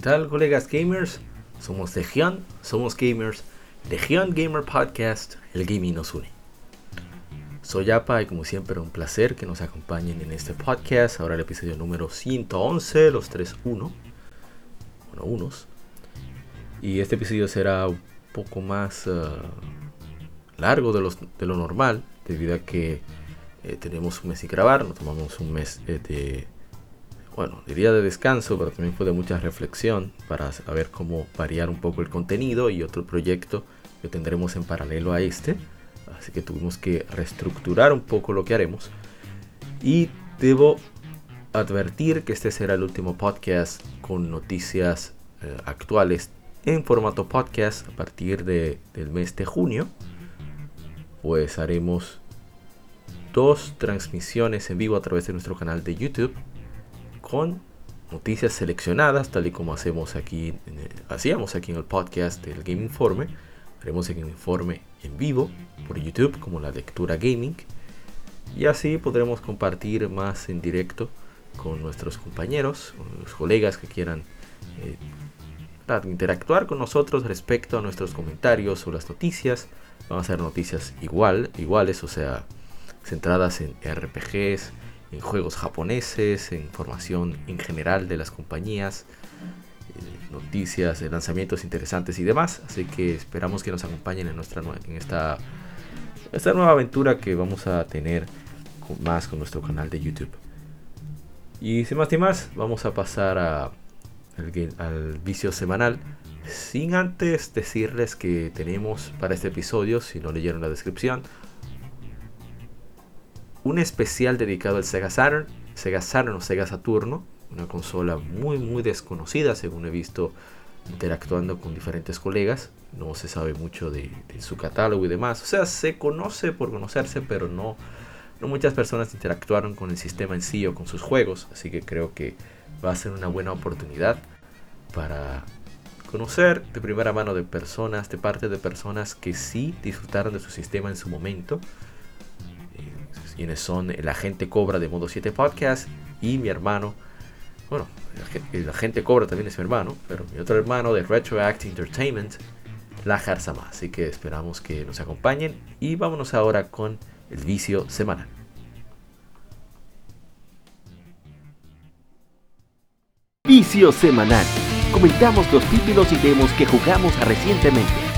¿Qué tal, colegas gamers? Somos Legión, somos gamers, Legión Gamer Podcast, el gaming nos une. Soy Apa y como siempre un placer que nos acompañen en este podcast, ahora el episodio número 111, los 3-1, bueno, unos. Y este episodio será un poco más uh, largo de, los, de, lo normal, debido a que eh, tenemos un mes sin grabar, nos tomamos un mes eh, de bueno, diría de descanso, pero también fue de mucha reflexión para saber cómo variar un poco el contenido y otro proyecto que tendremos en paralelo a este. Así que tuvimos que reestructurar un poco lo que haremos. Y debo advertir que este será el último podcast con noticias eh, actuales en formato podcast a partir de, del mes de junio. Pues haremos dos transmisiones en vivo a través de nuestro canal de YouTube con noticias seleccionadas, tal y como hacemos aquí, hacíamos aquí en el podcast del Game Informe. Haremos el Informe en vivo por YouTube, como la lectura gaming. Y así podremos compartir más en directo con nuestros compañeros, con los colegas que quieran eh, interactuar con nosotros respecto a nuestros comentarios o las noticias. Vamos a hacer noticias igual, iguales, o sea, centradas en RPGs, en juegos japoneses, en información en general de las compañías, eh, noticias, lanzamientos interesantes y demás. Así que esperamos que nos acompañen en, nuestra, en esta, esta nueva aventura que vamos a tener más con nuestro canal de YouTube. Y sin más ni más, vamos a pasar a, al vicio semanal. Sin antes decirles que tenemos para este episodio, si no leyeron la descripción, un especial dedicado al Sega Saturn, Sega Saturn o Sega Saturno, una consola muy muy desconocida según he visto interactuando con diferentes colegas, no se sabe mucho de, su catálogo y demás, o sea, se conoce por conocerse, pero no, no muchas personas interactuaron con el sistema en sí o con sus juegos, así que creo que va a ser una buena oportunidad para conocer de primera mano de personas, de parte de personas que sí disfrutaron de su sistema en su momento quienes son el agente Cobra de Modo 7 Podcast y mi hermano, bueno, el agente Cobra también es mi hermano, pero mi otro hermano de Retroact Entertainment, La Jarzama. Así que esperamos que nos acompañen y vámonos ahora con el vicio semanal. Vicio semanal. Comentamos los títulos y demos que jugamos recientemente.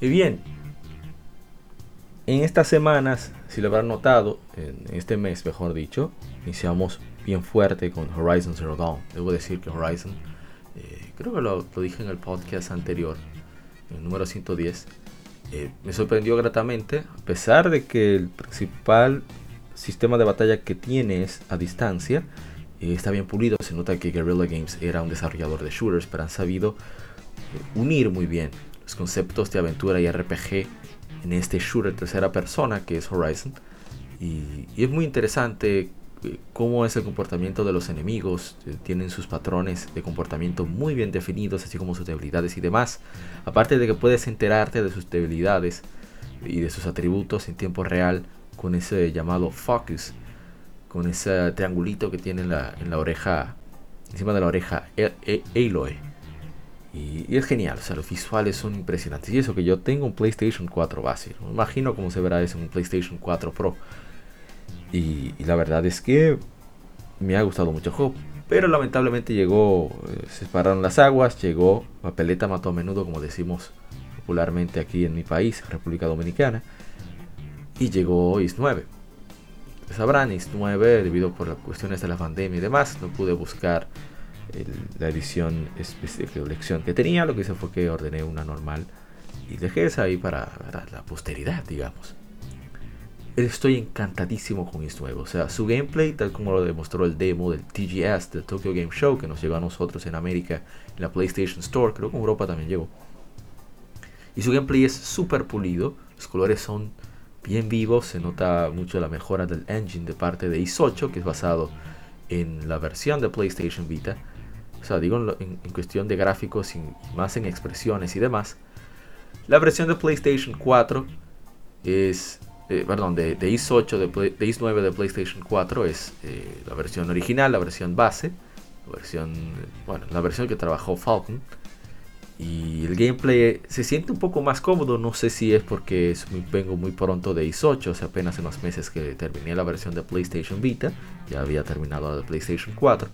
Y bien, en estas semanas, si lo habrán notado, en este mes mejor dicho, iniciamos bien fuerte con Horizon Zero Dawn. Debo decir que Horizon, eh, creo que lo, dije en el podcast anterior, el número 110, eh, me sorprendió gratamente, a pesar de que el principal sistema de batalla que tiene es a distancia, eh, está bien pulido, se nota que Guerrilla Games era un desarrollador de shooters, pero han sabido unir muy bien los conceptos de aventura y RPG en este shooter tercera persona que es Horizon. Y, es muy interesante eh, cómo es el comportamiento de los enemigos. Eh, tienen sus patrones de comportamiento muy bien definidos, así como sus debilidades y demás. Aparte de que puedes enterarte de sus debilidades y de sus atributos en tiempo real con ese llamado focus, con ese triangulito que tiene en la, oreja, encima de la oreja e, e, Aloy. Y, es genial, o sea, los visuales son impresionantes. Y eso que yo tengo un PlayStation 4 base. Me imagino cómo se verá eso en un PlayStation 4 Pro. Y, la verdad es que me ha gustado mucho el juego. Pero lamentablemente llegó, eh, se separaron las aguas, llegó papeleta mató a menudo, como decimos popularmente aquí en mi país, República Dominicana. y llegó IS 9. Sabrán, IS 9, debido por las cuestiones de la pandemia y demás, no pude buscar la edición de lección que tenía. Lo que hice fue que ordené una normal y dejé esa ahí para, la posteridad, digamos. Estoy encantadísimo con IS 9. O sea, su gameplay, tal como lo demostró el demo del TGS, del Tokyo Game Show, que nos llegó a nosotros en América, en la PlayStation Store, creo que en Europa también llegó. Y su gameplay es súper pulido, los colores son bien vivos, se nota mucho la mejora del engine de parte de IS-8, que es basado en la versión de PlayStation Vita. O sea, digo en, cuestión de gráficos más en expresiones y demás. La versión de PlayStation 4 es, eh, perdón, de, IS-8, de, IS-9 de PlayStation 4 es eh, la versión original, la versión base, la versión, bueno, la versión que trabajó Falcon. Y el gameplay se siente un poco más cómodo, no sé si es porque vengo muy pronto de IS-8, o sea, apenas en los meses que terminé la versión de PlayStation Vita, ya había terminado la de PlayStation 4.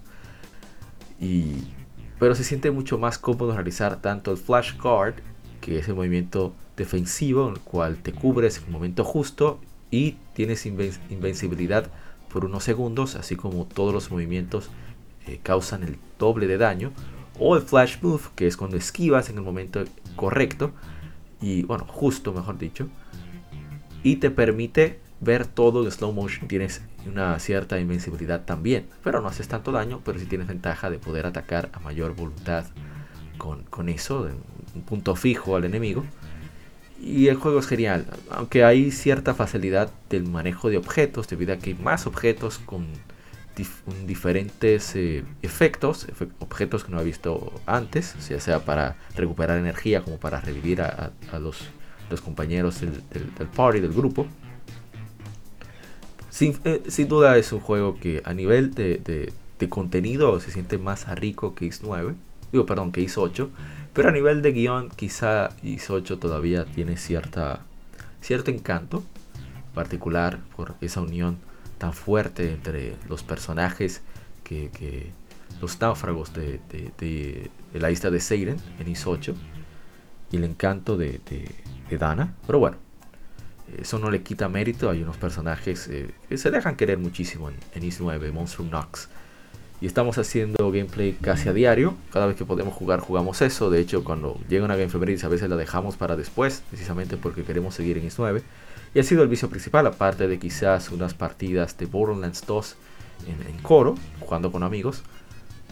Pero se siente mucho más cómodo realizar tanto el flash guard, que es el movimiento defensivo en el cual te cubres en el momento justo y tienes invencibilidad por unos segundos, así como todos los movimientos eh, causan el doble de daño o el flash move, que es cuando esquivas en el momento correcto, y bueno, justo mejor dicho, y te permite ver todo en slow motion, tienes una cierta invencibilidad también, pero no haces tanto daño, pero sí tienes ventaja de poder atacar a mayor voluntad con, con eso, un punto fijo al enemigo. Y el juego es genial, aunque hay cierta facilidad del manejo de objetos, debido a que hay más objetos con diferentes eh, efectos, objetos que no ha visto antes, ya sea para recuperar energía como para revivir a, los, los, compañeros del, party, del grupo. Sin, eh, sin, duda es un juego que a nivel de, de, contenido se siente más rico que Is 9, digo perdón, que Is 8, pero a nivel de guion quizá Is 8 todavía tiene cierta, cierto encanto particular por esa unión tan fuerte entre los personajes que, los náufragos de, la isla de Seiren en Is 8 y el encanto de, Dana. Pero bueno, eso no le quita mérito. Hay unos personajes eh, que se dejan querer muchísimo en, en Is 9, Monstrum Nox. Y estamos haciendo gameplay casi a diario. Cada vez que podemos jugar, jugamos eso. De hecho, cuando llega una Game a veces la dejamos para después, precisamente porque queremos seguir en Is 9. Y ha sido el vicio principal, aparte de quizás unas partidas de Borderlands 2 en, coro, jugando con amigos,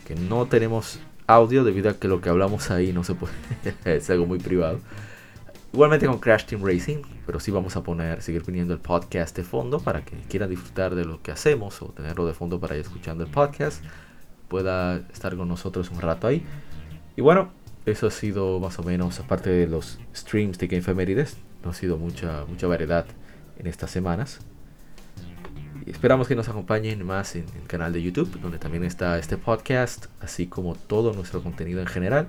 que no tenemos audio debido a que lo que hablamos ahí no se puede, es algo muy privado. Igualmente con Crash Team Racing, pero sí vamos a poner, seguir poniendo el podcast de fondo para que quieran disfrutar de lo que hacemos o tenerlo de fondo para ir escuchando el podcast, pueda estar con nosotros un rato ahí. Y bueno, eso ha sido más o menos, aparte de los streams de Game Femerides, no ha sido mucha, mucha variedad en estas semanas. Y esperamos que nos acompañen más en el canal de YouTube, donde también está este podcast, así como todo nuestro contenido en general.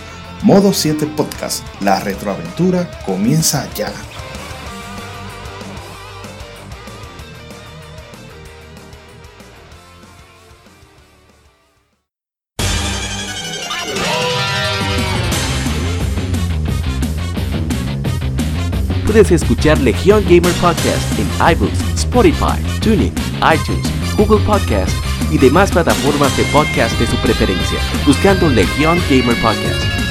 Modo 7 Podcast, la retroaventura comienza ya. Puedes escuchar Legion Gamer Podcast en iBooks, Spotify, TuneIn, iTunes, Google Podcast y demás plataformas de podcast de su preferencia, buscando Legion Gamer Podcast.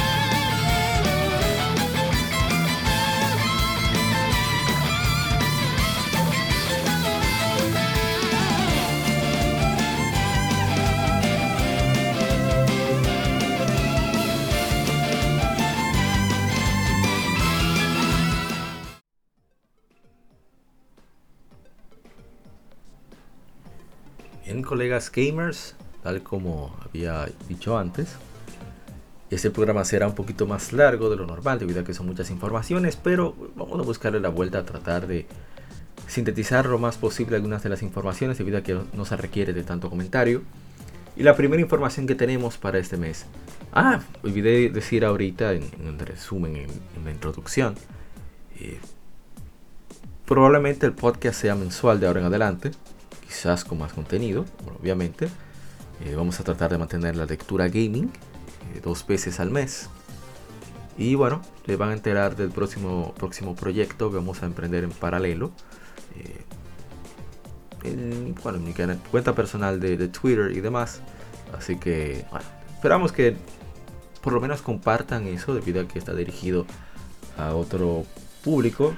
Colegas gamers, tal como había dicho antes, este programa será un poquito más largo de lo normal debido a que son muchas informaciones, pero vamos a buscarle la vuelta a tratar de sintetizar lo más posible algunas de las informaciones debido a que no se requiere de tanto comentario. Y la primera información que tenemos para este mes. Ah, olvidé decir ahorita en, el resumen, en, la introducción. Eh, probablemente el podcast sea mensual de ahora en adelante quizás con más contenido, obviamente. Eh, vamos a tratar de mantener la lectura gaming eh, dos veces al mes. Y bueno, le van a enterar del próximo, próximo proyecto que vamos a emprender en paralelo. Eh, en, bueno, mi cuenta personal de, de, Twitter y demás. Así que, bueno, esperamos que por lo menos compartan eso debido a que está dirigido a otro público.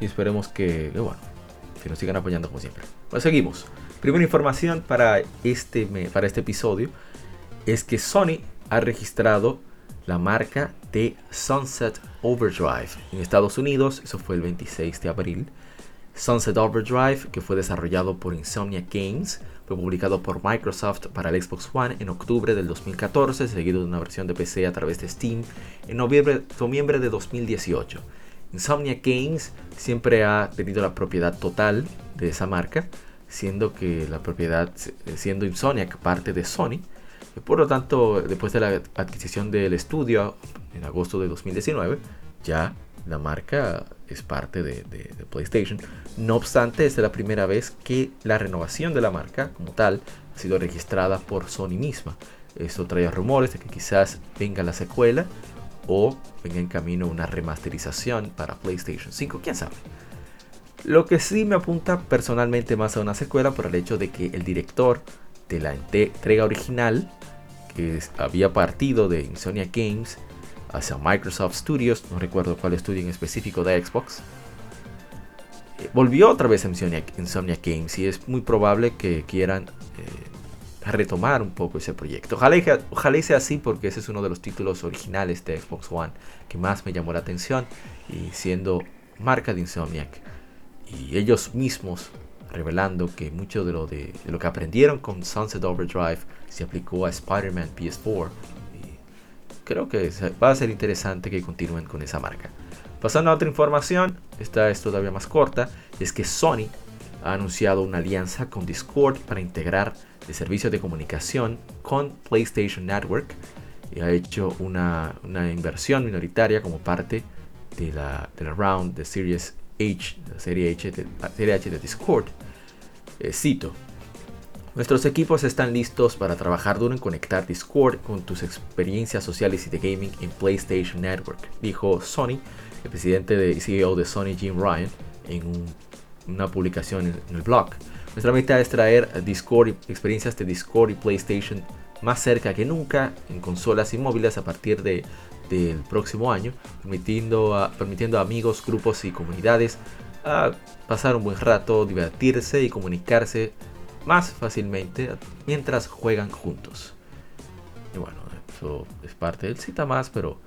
Y esperemos que, bueno, que nos sigan apoyando como siempre. Seguimos. Primera información para este, para este episodio es que Sony ha registrado la marca de Sunset Overdrive en Estados Unidos. Eso fue el 26 de abril. Sunset Overdrive, que fue desarrollado por Insomnia Games, fue publicado por Microsoft para el Xbox One en octubre del 2014, seguido de una versión de PC a través de Steam en noviembre de 2018. Insomnia Games siempre ha tenido la propiedad total de esa marca, siendo que la propiedad, siendo Insomniac parte de Sony. Por lo tanto, después de la adquisición del estudio en agosto de 2019, ya la marca es parte de, PlayStation. No obstante, es la primera vez que la renovación de la marca como tal ha sido registrada por Sony misma. Esto trae rumores de que quizás venga la secuela o venga en camino una remasterización para PlayStation 5, quién sabe. Lo que sí me apunta personalmente más a una secuela por el hecho de que el director de la entrega original, que había partido de Insomnia Games hacia Microsoft Studios, no recuerdo cuál estudio en específico de Xbox, eh, volvió otra vez a Insomnia, Games y es muy probable que quieran eh, retomar un poco ese proyecto. Ojalá, ojalá sea así porque ese es uno de los títulos originales de Xbox One que más me llamó la atención y siendo marca de Insomniac y ellos mismos revelando que mucho de lo, de, lo que aprendieron con Sunset Overdrive se aplicó a Spider-Man PS4 y creo que va a ser interesante que continúen con esa marca. Pasando a otra información, esta es todavía más corta, es que Sony ha anunciado una alianza con Discord para integrar de servicio de comunicación con PlayStation Network y ha hecho una, inversión minoritaria como parte de la, round de Series H, la serie H de, serie H de Discord. Eh, cito, Nuestros equipos están listos para trabajar duro en conectar Discord con tus experiencias sociales y de gaming en PlayStation Network, dijo Sony, el presidente y CEO de Sony Jim Ryan, en una publicación en el blog. Nuestra meta es traer experiencias de Discord y PlayStation más cerca que nunca en consolas y móviles a partir de, del próximo año, permitiendo a, permitiendo amigos, grupos y comunidades a pasar un buen rato, divertirse y comunicarse más fácilmente mientras juegan juntos. Y bueno, eso es parte del cita más, pero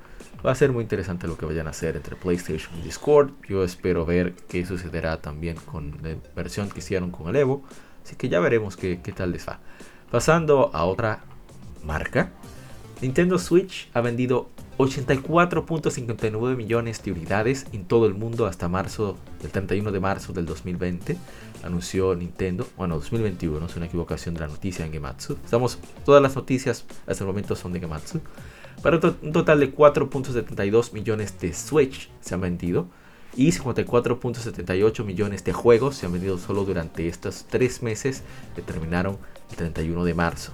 Va a ser muy interesante lo que vayan a hacer entre PlayStation y Discord. Yo espero ver qué sucederá también con la versión que hicieron con el Evo. Así que ya veremos qué, qué tal les va. Pasando a otra marca. Nintendo Switch ha vendido 84.59 millones de unidades en todo el mundo hasta marzo, el 31 de marzo del 2020, anunció Nintendo, bueno, 2021, es una equivocación de la noticia en Gematsu. Estamos, todas las noticias hasta el momento son de Gematsu. Para un total de 4.72 millones de Switch se han vendido y 54.78 millones de juegos se han vendido solo durante estos tres meses que terminaron el 31 de marzo.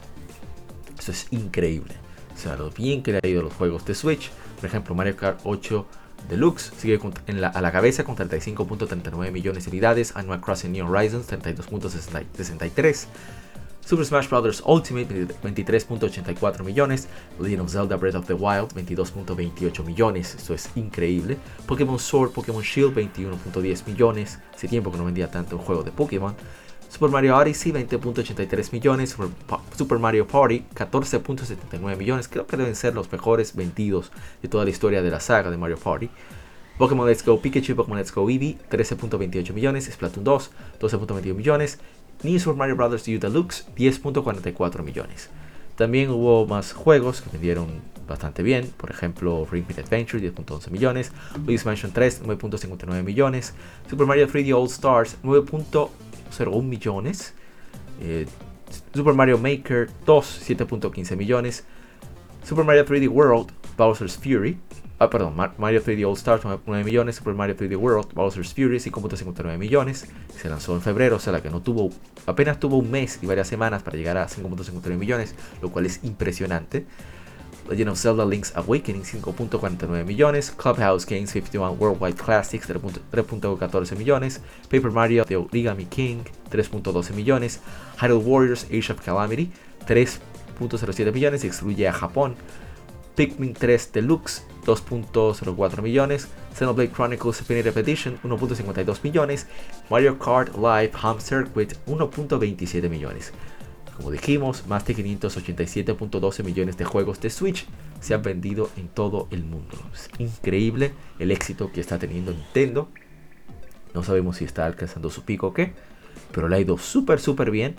Eso es increíble. O sea, lo bien que le ha ido los juegos de Switch. Por ejemplo, Mario Kart 8 Deluxe sigue a la cabeza con 35.39 millones de unidades. Animal Crossing New Horizons 32.63. Super Smash Bros. Ultimate 23.84 millones, Legend of Zelda Breath of the Wild 22.28 millones, esto es increíble. Pokémon Sword, Pokémon Shield 21.10 millones, hace tiempo que no vendía tanto un juego de Pokémon. Super Mario Odyssey 20.83 millones, Super, Mario Party 14.79 millones, creo que deben ser los mejores vendidos de toda la historia de la saga de Mario Party. Pokémon Let's Go Pikachu, Pokémon Let's Go Eevee 13.28 millones, Splatoon 2 12.21 millones, New Super Mario Bros. U Deluxe 10.44 millones. También hubo más juegos que vendieron bastante bien, por ejemplo Ring Fit Adventure 10.11 millones, Luigi's Mansion 3 9.59 millones, Super Mario 3D All Stars 9. 0.1 millones. Eh, Super Mario Maker 2, 7.15 millones. Super Mario 3D World, Bowser's Fury. Ah, perdón, Mario 3D All Stars 9 millones, Super Mario 3D World, Bowser's Fury 5.59 millones. Se lanzó en febrero, o sea, la que no tuvo, apenas tuvo un mes y varias semanas para llegar a 5.59 millones, lo cual es impresionante. Legend of Zelda Link's Awakening 5.49 millones, Clubhouse Games 51 Worldwide Classics 3.14 millones, Paper Mario The Origami King 3.12 millones, Hyrule Warriors Age of Calamity 3.07 millones excluye a Japón, Pikmin 3 Deluxe 2.04 millones, Xenoblade Chronicles Definitive Edition 1.52 millones, Mario Kart Live Home Circuit 1.27 millones. Como dijimos, más de 587.12 millones de juegos de Switch se han vendido en todo el mundo. Es increíble el éxito que está teniendo Nintendo. No sabemos si está alcanzando su pico o qué, pero le ha ido súper, súper bien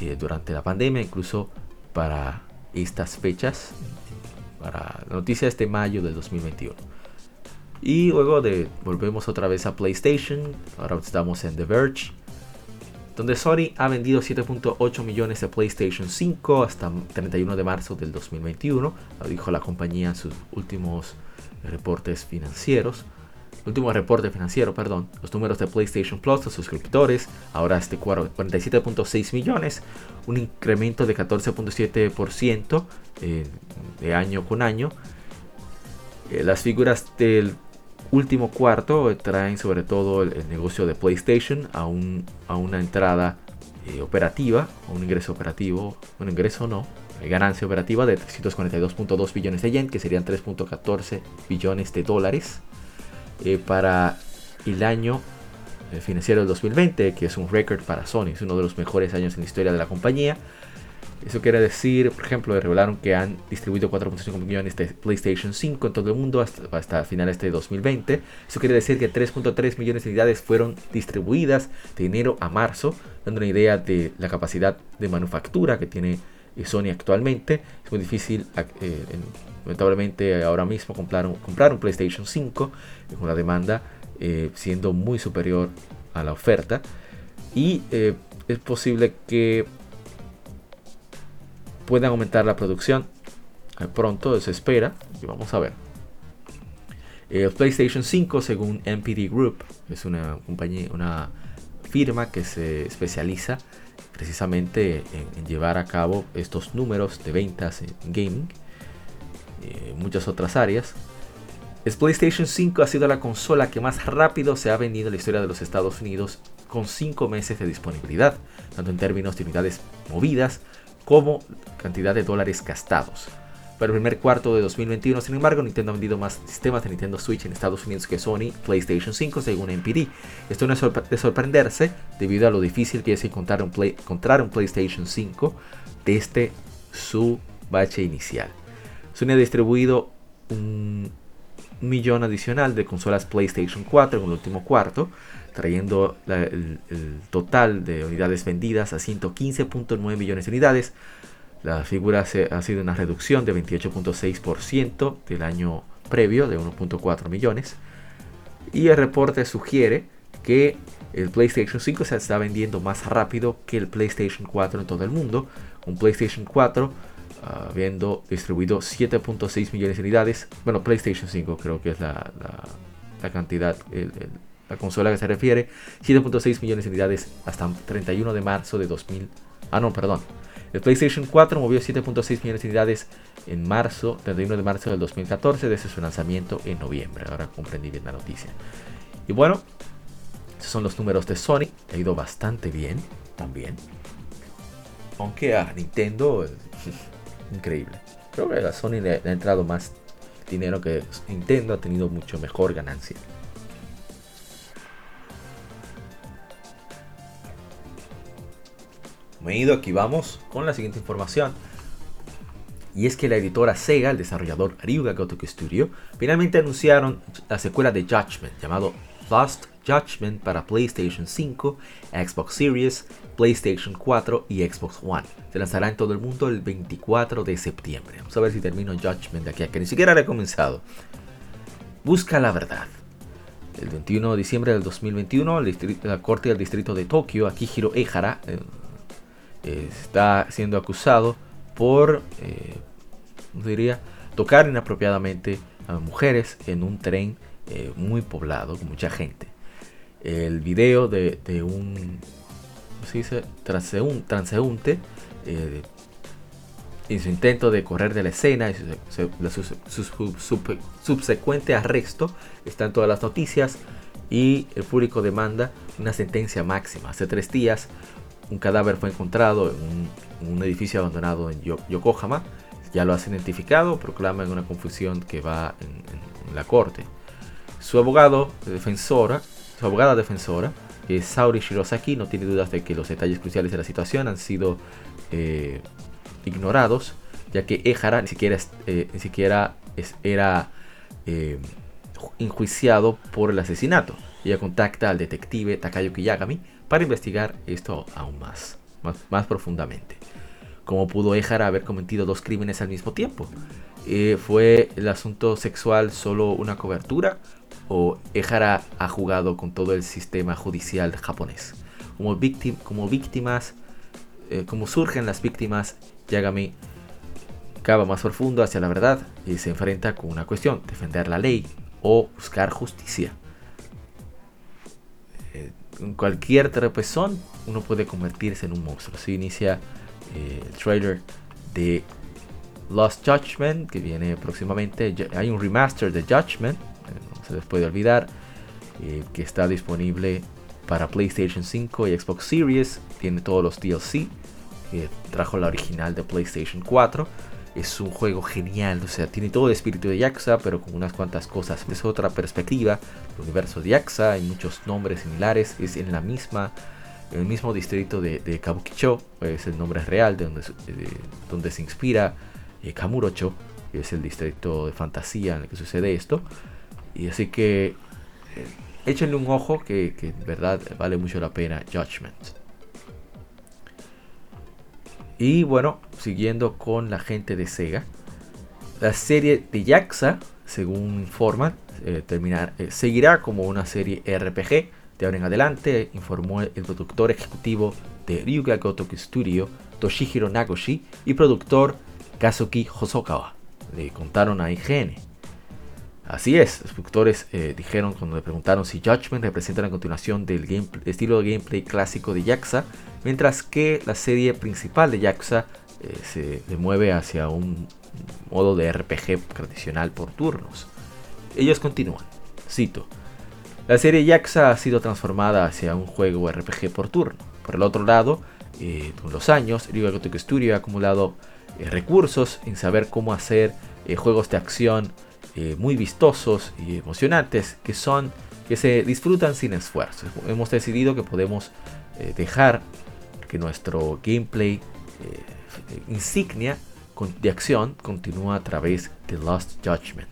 eh, durante la pandemia, incluso para estas fechas, para la noticia de mayo del 2021. Y luego de volvemos otra vez a PlayStation, ahora estamos en The Verge donde Sony ha vendido 7.8 millones de PlayStation 5 hasta 31 de marzo del 2021, lo dijo la compañía en sus últimos reportes financieros. Último reporte financiero, perdón. Los números de PlayStation Plus, los suscriptores, ahora este 47.6 millones, un incremento de 14.7% eh, de año con año. Eh, las figuras del último cuarto traen sobre todo el, negocio de PlayStation a, a una entrada eh, operativa, un ingreso operativo, un ingreso no, ganancia operativa de 342.2 billones de yen, que serían 3.14 billones de dólares eh, para el año eh, financiero del 2020, que es un récord para Sony, es uno de los mejores años en la historia de la compañía. Eso quiere decir, por ejemplo, revelaron que han distribuido 4.5 millones de PlayStation 5 en todo el mundo hasta, hasta finales de 2020. Eso quiere decir que 3.3 millones de unidades fueron distribuidas de enero a marzo, dando una idea de la capacidad de manufactura que tiene eh, Sony actualmente. Es muy difícil, lamentablemente, ahora mismo comprar un PlayStation 5 con la demanda eh, siendo muy superior a la oferta. Y es posible que pueden aumentar la producción. Pronto se espera y vamos a ver. El PlayStation 5, según MPD Group, es una compañía, una firma que se especializa precisamente en, llevar a cabo estos números de ventas en gaming en muchas otras áreas. PlayStation 5 ha sido la consola que más rápido se ha vendido en la historia de los Estados Unidos con 5 meses de disponibilidad, tanto en términos de unidades movidas como cantidad de dólares gastados. Para el primer cuarto de 2021, sin embargo, Nintendo ha vendido más sistemas de Nintendo Switch en Estados Unidos que Sony PlayStation 5, según NPD. Esto no es de sorprenderse debido a lo difícil que es encontrar un, encontrar un PlayStation 5 desde su bache inicial. Sony ha distribuido un millón adicional de consolas PlayStation 4 en el último cuarto, trayendo el, total de unidades vendidas a 115.9 millones de unidades. La figura ha sido una reducción de 28.6% del año previo de 1.4 millones. Y el reporte sugiere que el PlayStation 5 se está vendiendo más rápido que el PlayStation 4 en todo el mundo. Un PlayStation 4 ah, habiendo distribuido 7.6 millones de unidades. Bueno, PlayStation 5 creo que es la, cantidad, la consola que se refiere, 7.6 millones de unidades hasta 31 de marzo de 2000. Ah, no, perdón. El PlayStation 4 movió 7.6 millones de unidades en marzo, 31 de marzo del 2014, desde su lanzamiento en noviembre. Ahora comprendí bien la noticia. Y bueno, esos son los números de Sony. Ha ido bastante bien también. Aunque a Nintendo, increíble. Creo que a Sony le, ha entrado más dinero que Nintendo ha tenido mucho mejor ganancia. Me ido, aquí vamos con la siguiente información. Y es que la editora Sega, el desarrollador Ryuga Gotoku Studio, finalmente anunciaron la secuela de Judgment llamado Lost Judgment para PlayStation 5, Xbox Series, PlayStation 4 y Xbox One. Se lanzará en todo el mundo el 24 de septiembre. Vamos a ver si termino Judgment de aquí a que ni siquiera he comenzado. Busca la verdad. El 21 de diciembre del 2021, la Corte del Distrito de Tokio, Akihiro Ehara, eh, está siendo acusado por, eh, diría? Tocar inapropiadamente a mujeres en un tren eh, muy poblado, con mucha gente. El video de, un, ¿cómo se transeúnte eh, en su intento de correr de la escena y su, subsecuente arresto está en todas las noticias y el público demanda una sentencia máxima. Hace tres días un cadáver fue encontrado en un, edificio abandonado en Yokohama. Ya lo has identificado, proclama en una confusión que va en, la corte. Su abogado defensora, su abogada defensora, es Saori Shirosaki, no tiene dudas de que los detalles cruciales de la situación han sido eh, ignorados, ya que Ehara ni siquiera, eh, ni siquiera era eh, enjuiciado por el asesinato. Ella contacta al detective Takayuki Yagami para investigar esto aún más, más, profundamente. ¿Cómo pudo Ehara haber cometido dos crímenes al mismo tiempo? Eh, ¿Fue el asunto sexual solo una cobertura? ¿O Ehara ha jugado con todo el sistema judicial japonés? Como, como víctimas, eh, como surgen las víctimas, Yagami cava más profundo hacia la verdad y se enfrenta con una cuestión, defender la ley o buscar justicia en cualquier tropezón uno puede convertirse en un monstruo. Así inicia eh, el trailer de Lost Judgment que viene próximamente. Hay un remaster de Judgment, eh, no se les puede olvidar, eh, que está disponible para PlayStation 5 y Xbox Series. Tiene todos los DLC que trajo la original de PlayStation 4 es un juego genial, o sea, tiene todo el espíritu de Yaxa, pero con unas cuantas cosas. Es otra perspectiva. El universo de Yaxa, hay muchos nombres similares, es en la misma, el mismo distrito de, de Kabukicho, es el nombre real de donde, se inspira eh, Kamurocho, es el distrito de fantasía en el que sucede esto. Y así que eh, échenle un ojo que, en verdad vale mucho la pena Judgment. Y bueno, siguiendo con la gente de Sega, la serie de Yaxa, según informan, eh, eh, seguirá como una serie RPG de ahora en adelante, informó el productor ejecutivo de Ryuga Gotoku Studio, Toshihiro Nagoshi, y productor Kazuki Hosokawa. Le contaron a IGN. Así es, los productores eh, dijeron cuando le preguntaron si Judgment representa la continuación del estilo de gameplay clásico de Yaxa, mientras que la serie principal de Yaxa eh, se mueve hacia un modo de RPG tradicional por turnos. Ellos continúan, cito, la serie Yaxa ha sido transformada hacia un juego RPG por turno. Por el otro lado, eh, con los años, Ryuga Gotoku Studio ha acumulado recursos en saber cómo hacer juegos de acción eh, muy vistosos y emocionantes que son que se disfrutan sin esfuerzo. Hemos decidido que podemos eh, dejar que nuestro gameplay eh, insignia de acción continúa a través de Lost Judgment.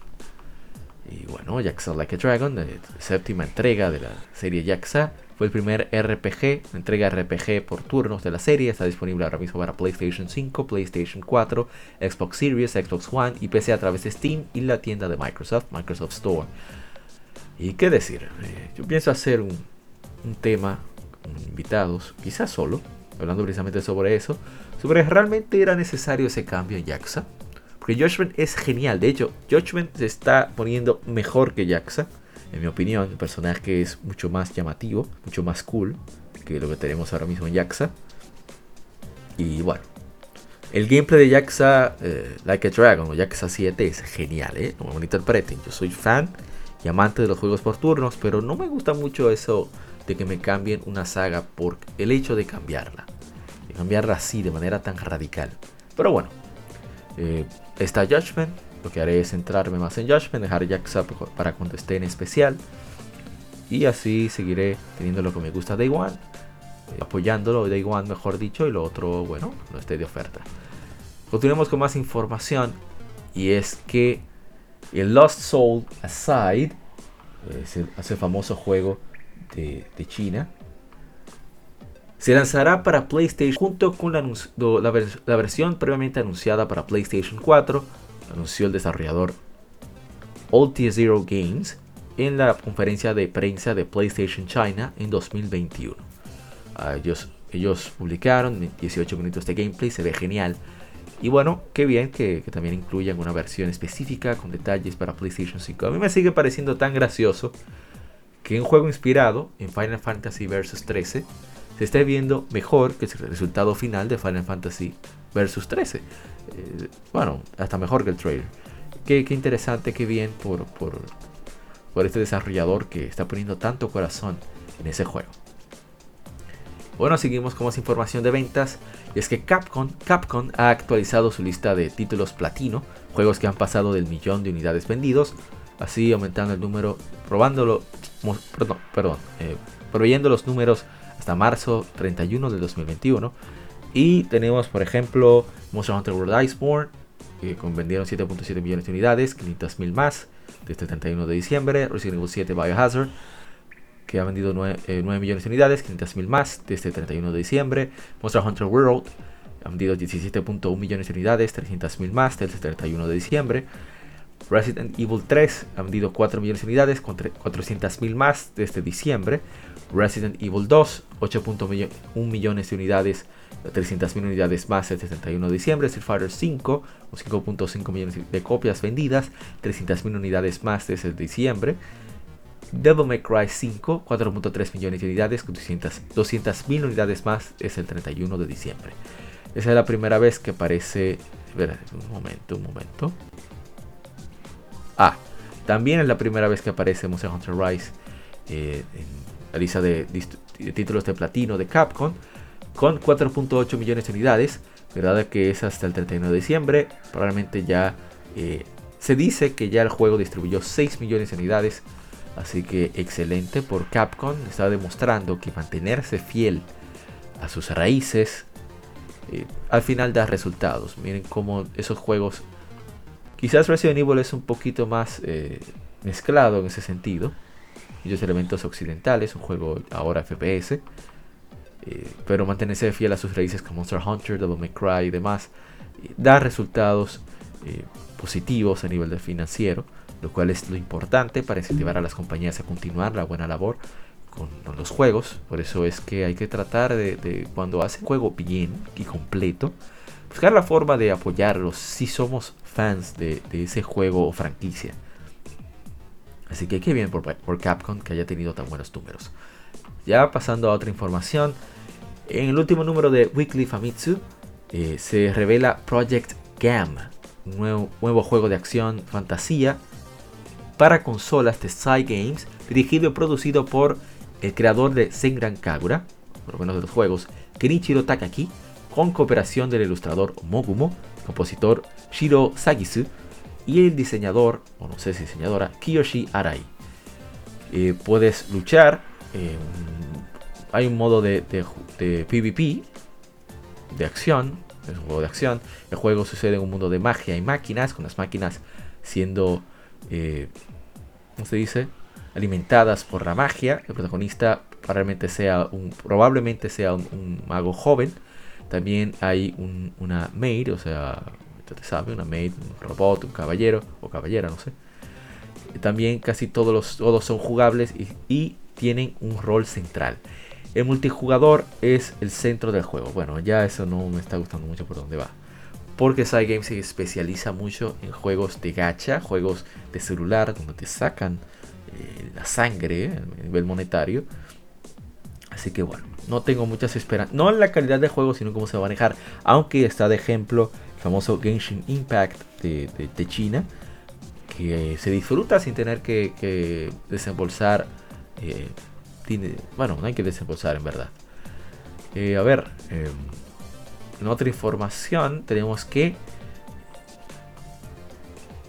Y bueno, Jaxa Like a Dragon, séptima entrega de la serie Jaxa, fue el primer RPG, entrega RPG por turnos de la serie. Está disponible ahora mismo para PlayStation 5, PlayStation 4, Xbox Series, Xbox One y PC a través de Steam y la tienda de Microsoft, Microsoft Store. Y qué decir, eh, yo pienso hacer un, tema con invitados, quizás solo, hablando precisamente sobre eso, sobre realmente era necesario ese cambio en Jaxa. Porque Judgment es genial, de hecho, Judgment se está poniendo mejor que Jaxa en mi opinión, el personaje es mucho más llamativo, mucho más cool que lo que tenemos ahora mismo en Yaxa. Y bueno, el gameplay de Yaxa eh, Like a Dragon o Yaxa 7 es genial, ¿eh? No me yo soy fan y amante de los juegos por turnos, pero no me gusta mucho eso de que me cambien una saga por el hecho de cambiarla. cambiarla así de manera tan radical. Pero bueno, eh, está Judgment. Lo que haré es centrarme más en Judgment, dejar Jax para cuando esté en especial. Y así seguiré teniendo lo que me gusta Day One, eh, apoyándolo Day One mejor dicho, y lo otro, bueno, no esté de oferta. Continuemos con más información. Y es que el Lost Soul Aside, ese, ese famoso juego de China, se lanzará para PlayStation junto con la, versión previamente anunciada para PlayStation 4, anunció el desarrollador Ulti Zero Games en la conferencia de prensa de PlayStation China en 2021. Ah, ellos, ellos publicaron 18 minutos de gameplay, se ve genial. Y bueno, qué bien que, que, también incluyan una versión específica con detalles para PlayStation 5. A mí me sigue pareciendo tan gracioso que un juego inspirado en Final Fantasy Vs 13 se esté viendo mejor que el resultado final de Final Fantasy Versus 13. Eh, bueno, hasta mejor que el trailer. Qué, interesante, qué bien por, este desarrollador que está poniendo tanto corazón en ese juego. Bueno, seguimos con más información de ventas. Y es que Capcom, Capcom ha actualizado su lista de títulos platino, juegos que han pasado del millón de unidades vendidos, así aumentando el número, probándolo, perdón, perdón eh, proveyendo los números hasta marzo 31 del 2021. Y tenemos, por ejemplo, Monster Hunter World Iceborne, que vendieron 7.7 millones de unidades, 500.000 más desde el 31 de diciembre. Resident Evil 7 Biohazard, que ha vendido 9, eh, millones de unidades, 500.000 más desde el 31 de diciembre. Monster Hunter World ha vendido 17.1 millones de unidades, 300.000 más desde el 31 de diciembre. Resident Evil 3 ha vendido 4 millones de unidades, con 400.000 más desde diciembre. Resident Evil 2, 8.1 millones de unidades, 300.000 unidades más el 71 de diciembre. Street Fighter 5, 5.5 millones de copias vendidas, 300.000 unidades más desde diciembre. Devil May Cry 5, 4.3 millones de unidades, 200.000 unidades más es el 31 de diciembre. Esa es la primera vez que aparece... Un momento, un momento. Ah, también es la primera vez que aparece Monster Hunter Rise eh, en la lista de, títulos de platino de Capcom, con 4.8 millones de unidades, verdad que es hasta el 31 de diciembre, probablemente ya eh, se dice que ya el juego distribuyó 6 millones de unidades, así que excelente por Capcom, está demostrando que mantenerse fiel a sus raíces eh, al final da resultados. Miren cómo esos juegos, quizás Resident Evil es un poquito más eh, mezclado en ese sentido, muchos elementos occidentales, un juego ahora FPS, eh, pero mantenerse fiel a sus raíces como Monster Hunter, Devil May Cry y demás, eh, da resultados eh, positivos a nivel de financiero, lo cual es lo importante para incentivar a las compañías a continuar la buena labor con, los juegos. Por eso es que hay que tratar de, cuando hace un juego bien y completo, buscar la forma de apoyarlos si somos fans de ese juego o franquicia. Así que qué bien por, Capcom que haya tenido tan buenos números. Ya pasando a otra información. En el último número de Weekly Famitsu eh, se revela Project Gam, un nuevo, juego de acción fantasía para consolas de Psy Games, dirigido y producido por el creador de Senran Kagura, por lo menos de los juegos, Kenichiro Takaki, con cooperación del ilustrador Mogumo, compositor Shiro Sagisu y el diseñador, o no sé si diseñadora, Kiyoshi Arai. Eh, puedes luchar, eh, hay un modo de, PvP, de acción, es un juego de acción. El juego sucede en un mundo de magia y máquinas, con las máquinas siendo, eh, ¿cómo se dice? Alimentadas por la magia. El protagonista probablemente sea un, probablemente sea un, mago joven. También hay una maid, o sea, te sabe, una maid, un robot, un caballero o caballera, no sé. También casi todos los todos son jugables y, tienen un rol central. El multijugador es el centro del juego. Bueno, ya eso no me está gustando mucho por dónde va. Porque Cygames se especializa mucho en juegos de gacha, juegos de celular, donde te sacan eh, la sangre a nivel monetario. Así que bueno, no tengo muchas esperanzas. No en la calidad del juego, sino cómo se va a manejar. Aunque está de ejemplo famoso Genshin Impact de, China, que se disfruta sin tener que, desembolsar. Eh, bueno, no hay que desembolsar en verdad. Eh, a ver, em, en otra información tenemos que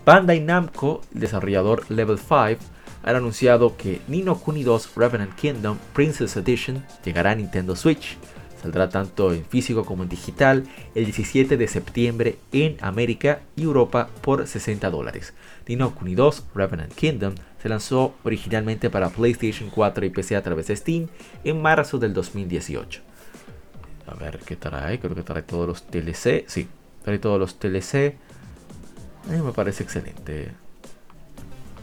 Bandai Namco, el desarrollador Level 5, han anunciado que Nino Kuni 2 Revenant Kingdom Princess Edition llegará a Nintendo Switch. Saldrá tanto en físico como en digital el 17 de septiembre en América y Europa por 60 dólares. Nino Kuni 2 Revenant Kingdom se lanzó originalmente para PlayStation 4 y PC a través de Steam en marzo del 2018. A ver qué trae, creo que trae todos los TLC. Sí, trae todos los TLC. Mí me parece excelente.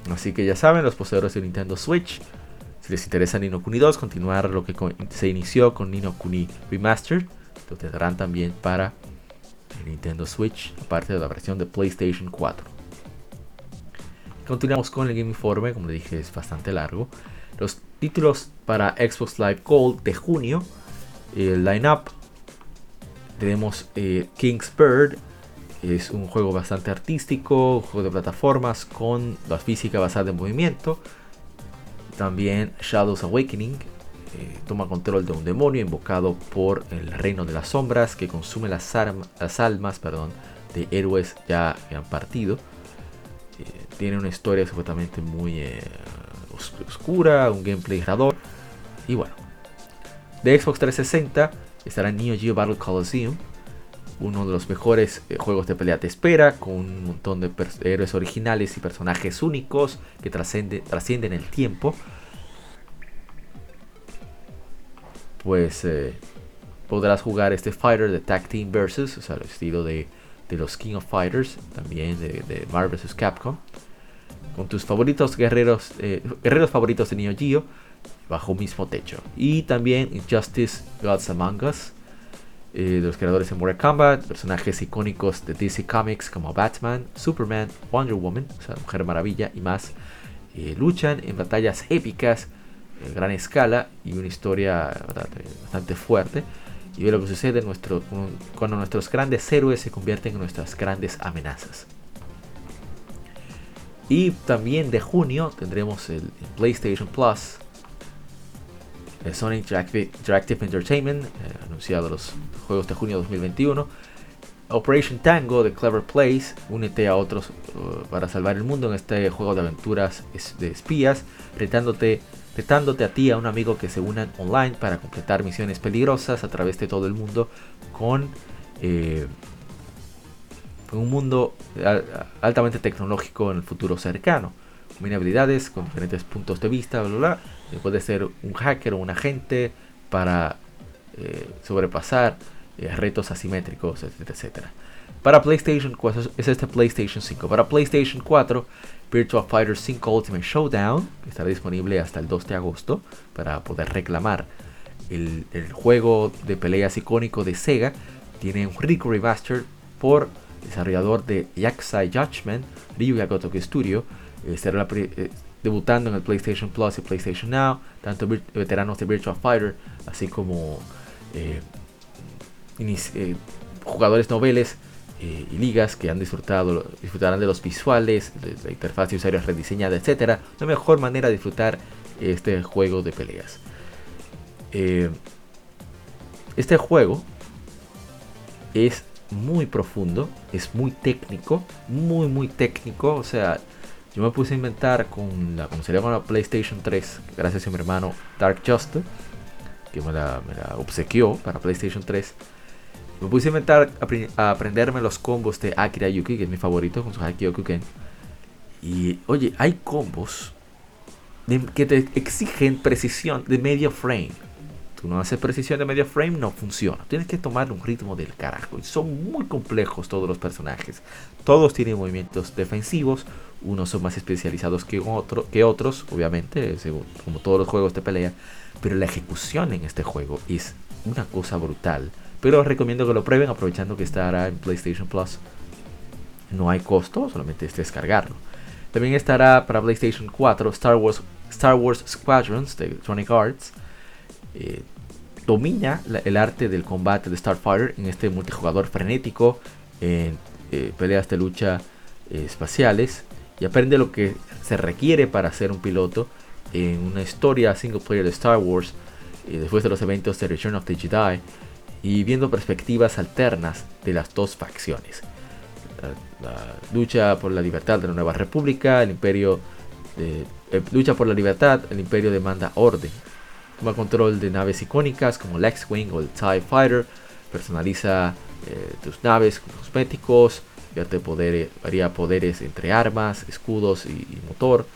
Así que ya saben, los poseedores de Nintendo Switch, si les interesa Nino Kuni 2, continuar lo que se inició con Nino Kuni Remastered, lo tendrán también para Nintendo Switch, aparte de la versión de PlayStation 4. Continuamos con el Game Informe, como le dije es bastante largo. Los títulos para Xbox Live Gold de junio, el line-up, tenemos eh, King's Bird, es un juego bastante artístico, un juego de plataformas con la física basada en movimiento. También Shadows Awakening eh, toma control de un demonio invocado por el reino de las sombras que consume las, almas perdón, de héroes ya que han partido. Eh, tiene una historia supuestamente muy eh, oscura, un gameplay rador. Y bueno, de Xbox 360 estará Neo Geo Battle Coliseum, uno de los mejores eh, juegos de pelea te espera, con un montón de héroes originales y personajes únicos que trascienden el tiempo. Pues podrás jugar este Fighter de Tag Team Versus, o sea, el estilo de, los King of Fighters, también de, Marvel vs. Capcom, con tus favoritos guerreros, eh, guerreros favoritos de Neo Geo, bajo un mismo techo. Y también Justice Gods Among Us eh, de los creadores de Mortal Kombat, personajes icónicos de DC Comics como Batman, Superman, Wonder Woman, o sea, Mujer Maravilla y más, eh, luchan en batallas épicas, en gran escala y una historia bastante fuerte. Y ve lo que sucede cuando nuestros grandes héroes se convierten en nuestras grandes amenazas. Y también de junio tendremos el PlayStation Plus Sony Interactive, Entertainment, eh, anunciado los juegos de junio de 2021. Operation Tango de Clever Place, únete a otros uh, para salvar el mundo en este juego de aventuras de espías, retándote, retándote a ti a un amigo que se unan online para completar misiones peligrosas a través de todo el mundo con, eh, un mundo altamente tecnológico en el futuro cercano. Combina habilidades con diferentes puntos de vista, bla, bla, eh, puede ser un hacker o un agente para eh, sobrepasar eh, retos asimétricos, etcétera, Para PlayStation 4 es este PlayStation 5. Para PlayStation 4, Virtual Fighter 5 Ultimate Showdown estará disponible hasta el 2 de agosto para poder reclamar. El, juego de peleas icónico de Sega tiene un Rico Remaster por desarrollador de Yakusai Judgment, Ryuga Gotoku Studio. Será la, debutando en el PlayStation Plus y PlayStation Now, tanto veteranos de Virtual Fighter, así como eh, eh, jugadores noveles eh, y ligas que han disfrutado, disfrutarán de los visuales, de la interfaz de usuarios rediseñada, etc. La mejor manera de disfrutar este juego de peleas. este juego es muy profundo, es muy técnico, muy muy técnico, o sea, yo me puse a inventar con la, como sería con la PlayStation 3, gracias a mi hermano Dark Justice, que me la, obsequió para PlayStation 3. Me puse a inventar, a, aprenderme los combos de Akira Yuki, que es mi favorito, con su Haki Ken. Y oye, hay combos que te exigen precisión de medio frame. Tú no haces precisión de medio frame, no funciona. Tienes que tomar un ritmo del carajo. Y son muy complejos todos los personajes. Todos tienen movimientos defensivos, unos son más especializados que, otro, que otros, obviamente, como todos los juegos de pelea. Pero la ejecución en este juego es una cosa brutal. Pero recomiendo que lo prueben aprovechando que estará en PlayStation Plus. No hay costo, solamente es descargarlo. También estará para PlayStation 4 Star Wars, Star Wars Squadrons de Electronic Arts. Eh, domina el arte del combate de Starfighter en este multijugador frenético en eh, peleas de lucha eh, espaciales y aprende lo que se requiere para ser un piloto en una historia single player de Star Wars después de los eventos de Return of the Jedi y viendo perspectivas alternas de las dos facciones. La, lucha por la libertad de la nueva república, el imperio de, eh, lucha por la libertad, el imperio demanda orden. Toma control de naves icónicas como el X-Wing o el TIE Fighter, personaliza eh, tus naves con cosméticos, poder, haría poderes entre armas, escudos y, motor,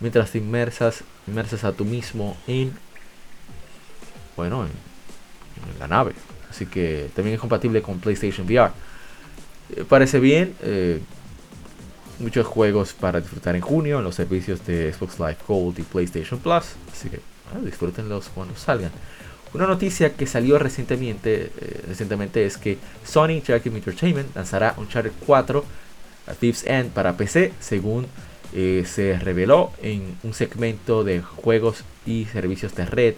mientras te inmersas, inmersas a tú mismo en, bueno, en la nave. Así que también es compatible con PlayStation VR. Eh, parece bien. Eh, muchos juegos para disfrutar en junio en los servicios de Xbox Live Gold y PlayStation Plus. Así que disfrútenlos cuando salgan. Una noticia que salió recientemente, eh, es que Sony Interactive Entertainment lanzará Uncharted 4 a Thief's End para PC, según se reveló en un segmento de juegos y servicios de red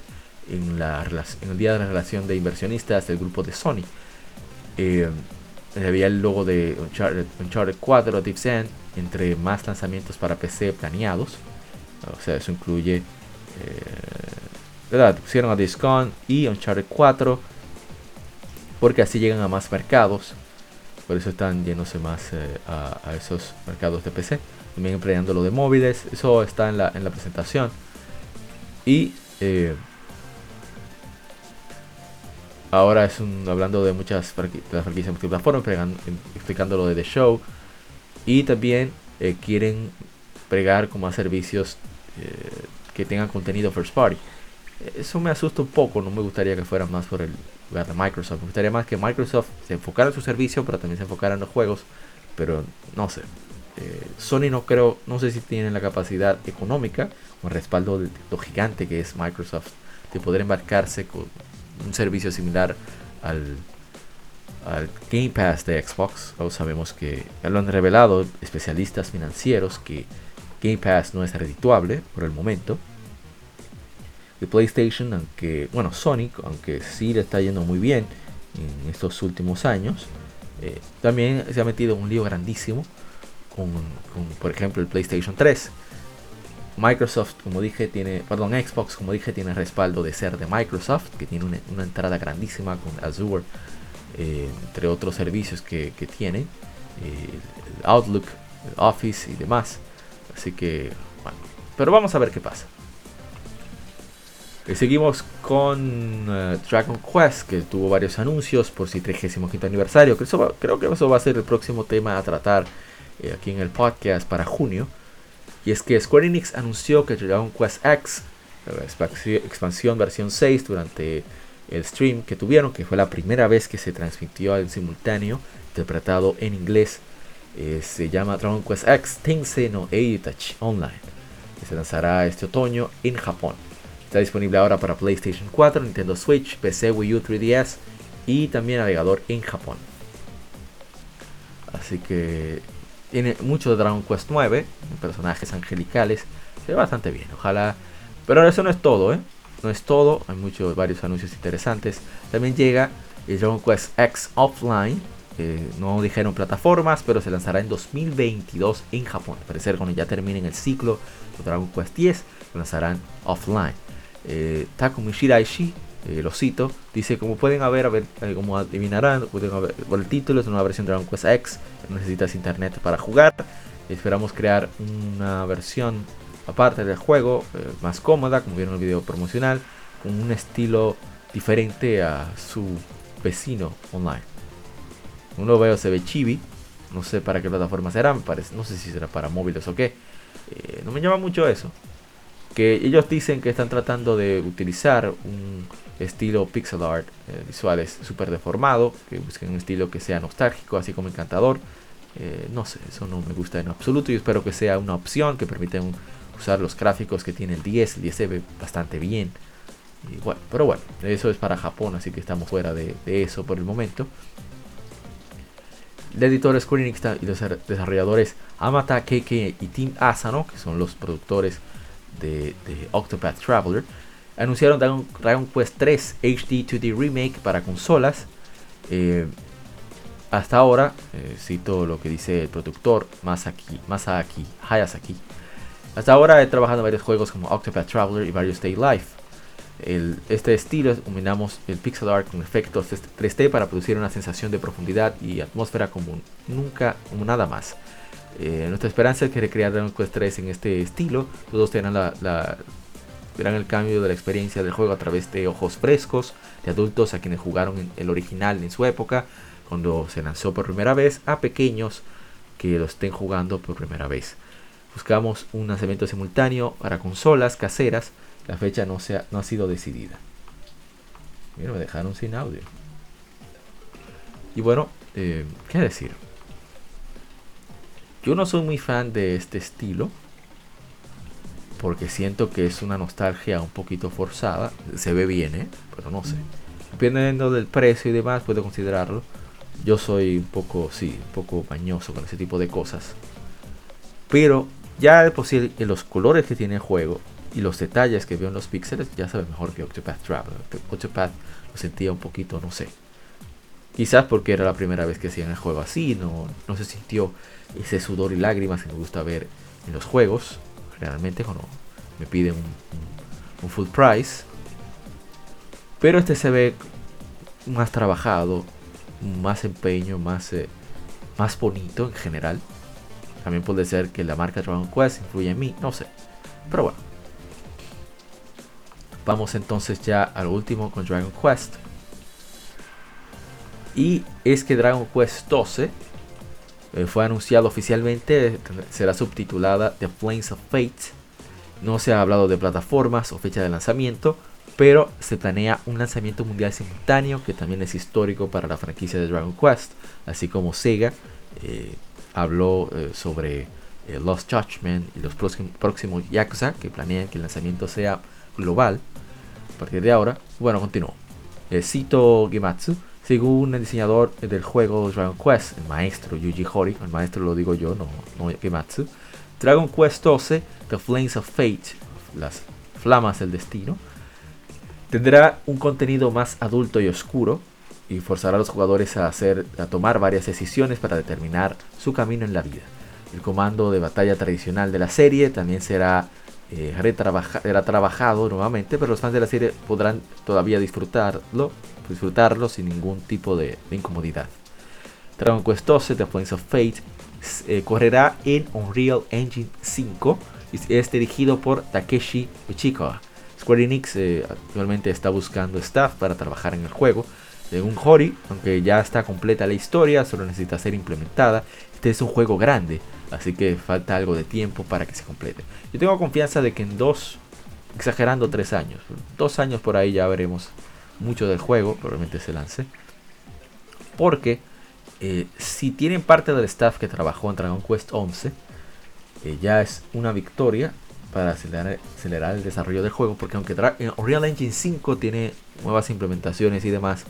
en, la, en el día de la relación de inversionistas del grupo de Sony. Eh, había el logo de Uncharted, 4 Deep End entre más lanzamientos para PC planeados. O sea, eso incluye. Eh, ¿Verdad? Pusieron a Discon y Uncharted 4 porque así llegan a más mercados. Por eso están yéndose más eh, a, esos mercados de PC. También empleando lo de móviles. Eso está en la, en la presentación. Y eh, Ahora es un, hablando de muchas de las franquicias multiplataformas, explicando lo de The Show. Y también eh, quieren pregar como a servicios eh, que tengan contenido first party. Eso me asusta un poco, no me gustaría que fuera más por el lugar de Microsoft. Me gustaría más que Microsoft se enfocara en su servicio, pero también se enfocara en los juegos. Pero no sé. Eh, Sony no creo, no sé si tienen la capacidad económica o el respaldo de lo gigante que es Microsoft de poder embarcarse con un servicio similar al, al Game Pass de Xbox. Todos sabemos que ya lo han revelado especialistas financieros que Game Pass no es redituable por el momento. De PlayStation, aunque, bueno, Sonic, aunque sí le está yendo muy bien en estos últimos años, eh, también se ha metido en un lío grandísimo con, por ejemplo, el PlayStation 3 Microsoft, como dije, tiene, perdón, Xbox, como dije, tiene respaldo de ser de Microsoft, que tiene una, entrada grandísima con Azure, eh, entre otros servicios que, tiene, eh, Outlook, Office y demás. Así que, bueno, pero vamos a ver qué pasa. Y seguimos con eh, Dragon Quest, que tuvo varios anuncios por su 35 aniversario. Que creo que eso va a ser el próximo tema a tratar aquí en el podcast para junio. Y es que Square Enix anunció que Dragon Quest X, la expansión versión 6, durante el stream que tuvieron, que fue la primera vez que se transmitió en simultáneo, interpretado en inglés, eh, se llama Dragon Quest X Tensei no Eitachi Online, se lanzará este otoño en Japón. Está disponible ahora para PlayStation 4, Nintendo Switch, PC, Wii U, 3DS y también navegador en Japón. Así que tiene mucho de Dragon Quest 9, personajes angelicales. Se ve bastante bien, ojalá. Pero eso no es todo, ¿eh? No es todo, hay muchos, varios anuncios interesantes. También llega el Dragon Quest X Offline. no dijeron plataformas, pero se lanzará en 2022 en Japón. Al parecer, cuando ya terminen el ciclo de Dragon Quest 10, lo lanzarán offline. Eh, Takumi Shiraishi eh, lo cito, dice como pueden haber, eh, como adivinarán, pueden por el título es una versión de Dragon Quest X, necesitas internet para jugar, esperamos crear una versión aparte del juego, eh, más cómoda, como vieron en el video promocional, con un estilo diferente a su vecino online. Uno veo se ve chibi, no sé para qué plataforma será, parece, no sé si será para móviles o qué, no me llama mucho eso. Que ellos dicen que están tratando de utilizar un estilo pixel art, eh, visuales súper deformado, que busquen un estilo que sea nostálgico, así como encantador. Eh, no sé, eso no me gusta en absoluto y espero que sea una opción que permita usar los gráficos que tiene el 10. El 10 se ve bastante bien. Bueno, pero bueno, eso es para Japón, así que estamos fuera de, eso por el momento. El editor Square Enix y los desarrolladores Amata KK y Team Asano, que son los productores de Octopath Traveler, anunciaron Dragon, Quest 3 HD 2D Remake para consolas. Eh, hasta ahora, eh, cito lo que dice el productor Masaki, Masaki Hayasaki. Hasta ahora he trabajado en varios juegos como Octopath Traveler y varios Stay Life. este estilo combinamos el pixel art con efectos 3D para producir una sensación de profundidad y atmósfera como nunca, como nada más. Eh, nuestra esperanza es que recrear Dragon Quest 3 en este estilo, todos tengan la, verán el cambio de la experiencia del juego a través de ojos frescos de adultos a quienes jugaron el original en su época, cuando se lanzó por primera vez, a pequeños que lo estén jugando por primera vez. Buscamos un lanzamiento simultáneo para consolas caseras. La fecha no, se ha, no ha sido decidida. Mira, me dejaron sin audio. Y bueno, eh, ¿qué decir? Yo no soy muy fan de este estilo. Porque siento que es una nostalgia un poquito forzada. Se ve bien, ¿eh? Pero no sé. Dependiendo del precio y demás, puedo considerarlo. Yo soy un poco, sí, un poco bañoso con ese tipo de cosas. Pero ya de posible los colores que tiene el juego y los detalles que veo en los píxeles ya sabe mejor que Octopath Traveler. Octopath lo sentía un poquito, no sé. Quizás porque era la primera vez que hacían el juego así, no, no se sintió ese sudor y lágrimas que me gusta ver en los juegos. Generalmente cuando me piden un, full price. Pero este se ve más trabajado, más empeño, más, eh, más bonito en general. También puede ser que la marca Dragon Quest influye en mí, no sé. Pero bueno. Vamos entonces ya al último con Dragon Quest. Y es que Dragon Quest 12 eh, fue anunciado oficialmente, será subtitulada The Flames of Fate. No se ha hablado de plataformas o fecha de lanzamiento, pero se planea un lanzamiento mundial simultáneo que también es histórico para la franquicia de Dragon Quest, así como Sega eh, habló eh, sobre Lost Judgment y los próximos Yakuza que planean que el lanzamiento sea global a partir de ahora. Bueno, continúo. cito Gematsu, según el diseñador del juego Dragon Quest, el maestro Yuji Horii, el maestro lo digo yo, no, no Gematsu, Dragon Quest 12, The Flames of Fate, las flamas del destino, tendrá un contenido más adulto y oscuro, y forzará a los jugadores a, hacer, a tomar varias decisiones para determinar su camino en la vida. El comando de batalla tradicional de la serie también será, eh, trabajado nuevamente, pero los fans de la serie podrán todavía disfrutarlo, disfrutarlo sin ningún tipo de, incomodidad. Dragon Quest 12 The Flames of Fate eh, correrá en Unreal Engine 5 y es dirigido por Takeshi Uchikawa. Square Enix eh, actualmente está buscando staff para trabajar en el juego, según Hori, aunque ya está completa la historia, solo necesita ser implementada. Este es un juego grande, así que falta algo de tiempo para que se complete. Yo tengo confianza de que en dos, exagerando tres años, dos años por ahí ya veremos mucho del juego, probablemente se lance. Porque eh, si tienen parte del staff que trabajó en Dragon Quest 11, eh, ya es una victoria para acelerar, acelerar, el desarrollo del juego. Porque aunque Unreal Engine 5 tiene nuevas implementaciones y demás,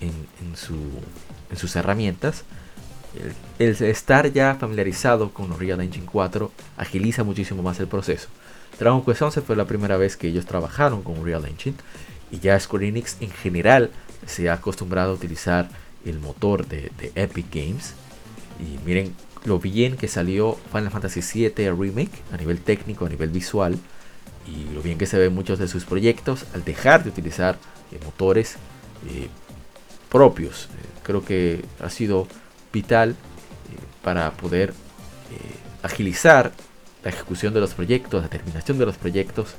en, sus herramientas. El, estar ya familiarizado con Unreal Engine 4 agiliza muchísimo más el proceso. Dragon Quest 11 fue la primera vez que ellos trabajaron con Unreal Engine y ya Square Enix en general se ha acostumbrado a utilizar el motor de, Epic Games. Y miren lo bien que salió Final Fantasy VII Remake a nivel técnico, a nivel visual. Y lo bien que se ven muchos de sus proyectos al dejar de utilizar eh, motores eh, propios. Eh, creo que ha sido vital para poder agilizar la ejecución de los proyectos, la terminación de los proyectos,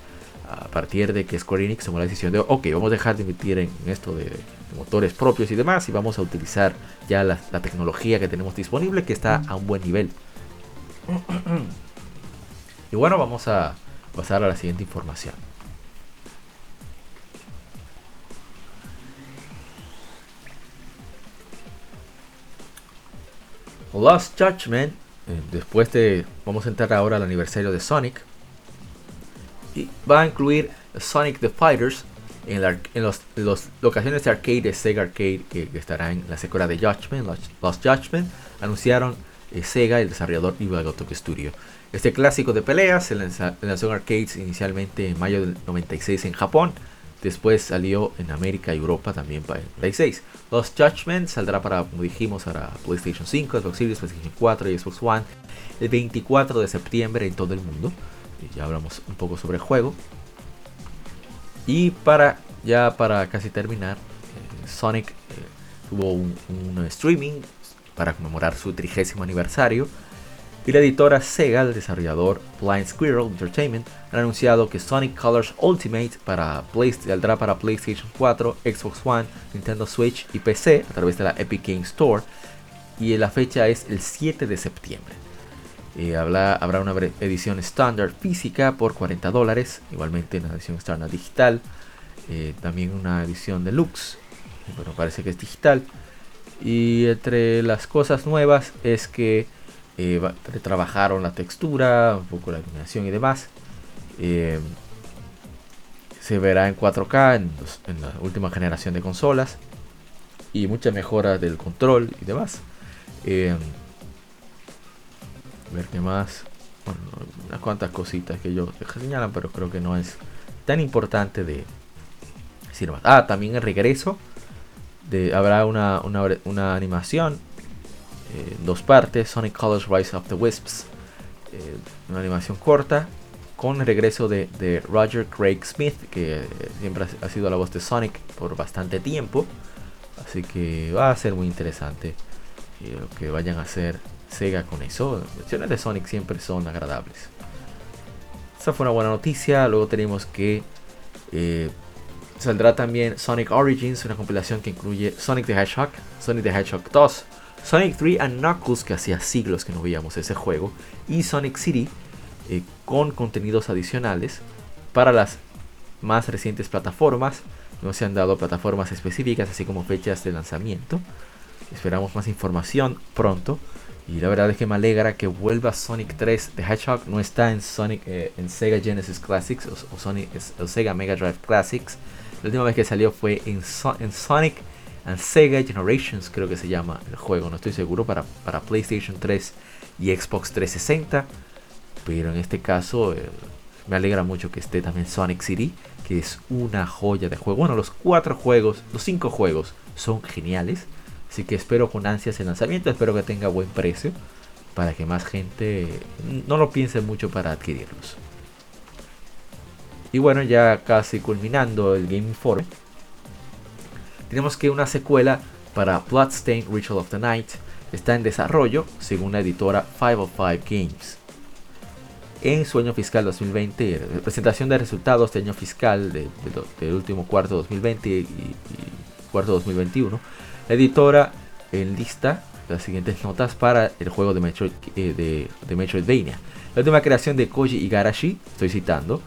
a partir de que Square Enix tomó la decisión de, ok, vamos a dejar de emitir en, esto de, motores propios y demás, y vamos a utilizar ya la, la tecnología que tenemos disponible, que está a un buen nivel. y bueno, vamos a pasar a la siguiente información. Lost Judgment, eh, después de, vamos a entrar ahora al aniversario de Sonic, y va a incluir Sonic the Fighters en, las locaciones de arcade de Sega Arcade que, estará en la secuela de Judgment, Lost, Judgment, anunciaron eh, Sega y el desarrollador Evil Gotok Studio. Este clásico de peleas se lanzó en arcades inicialmente en mayo del 96 en Japón Después salió en América y Europa también para el Play 6. Los Judgment saldrá para, como dijimos, para PlayStation 5, Xbox Series, PlayStation 4 y Xbox One el 24 de septiembre en todo el mundo. Ya hablamos un poco sobre el juego. Y para ya para casi terminar, eh, Sonic tuvo un, streaming para conmemorar su trigésimo aniversario. Y la editora Sega, el desarrollador Blind Squirrel Entertainment, han anunciado que Sonic Colors Ultimate para saldrá para PlayStation 4, Xbox One, Nintendo Switch y PC a través de la Epic Games Store. Y la fecha es el 7 de septiembre. Eh, habrá, una edición estándar física por 40 dólares, igualmente una edición estándar digital, eh, también una edición deluxe bueno, parece que es digital. Y entre las cosas nuevas es que eh, trabajaron la textura, un poco la iluminación y demás. Eh, se verá en 4K en, la última generación de consolas. Y muchas mejoras del control y demás. Eh, ver qué más. Bueno, unas cuantas cositas que yo señalan, pero creo que no es tan importante de decir más. Ah, también el regreso habrá una, una, animación eh, dos partes, Sonic Colors Rise of the Wisps, eh, una animación corta con el regreso de, Roger Craig Smith, que eh, siempre ha sido la voz de Sonic por bastante tiempo, así que va a ser muy interesante lo que vayan a hacer Sega con eso. Las versiones de Sonic siempre son agradables. Esa fue una buena noticia. Luego tenemos que Saldrá también Sonic Origins, una compilación que incluye Sonic the Hedgehog, Sonic the Hedgehog 2, Sonic 3 and Knuckles, que hacía siglos que no veíamos ese juego, y Sonic City, eh, con contenidos adicionales para las más recientes plataformas. No se han dado plataformas específicas, así como fechas de lanzamiento. Esperamos más información pronto. Y la verdad es que me alegra que vuelva Sonic 3 The Hedgehog. No está en Sonic eh, en Sega Genesis Classics o, Sonic, o Sega Mega Drive Classics. La última vez que salió fue en, Sonic and Sega Generations, creo que se llama el juego, no estoy seguro, para, para PlayStation 3 y Xbox 360. Pero en este caso eh, me alegra mucho que esté también Sonic City, que es una joya de juego. Bueno, los cuatro juegos, los cinco juegos son geniales. Así que espero con ansias el lanzamiento, espero que tenga buen precio para que más gente no lo piense mucho para adquirirlos. Y bueno, ya casi culminando el Game Informe, tenemos que una secuela para Bloodstained Ritual of the Night está en desarrollo según la editora 505 Games. En su año fiscal 2020, presentación de resultados de año fiscal del último cuarto 2020 y, cuarto 2021, la editora enlista las siguientes notas para el juego de, Metroid, eh, de, de Metroidvania. La última creación de Koji Igarashi, estoy citando,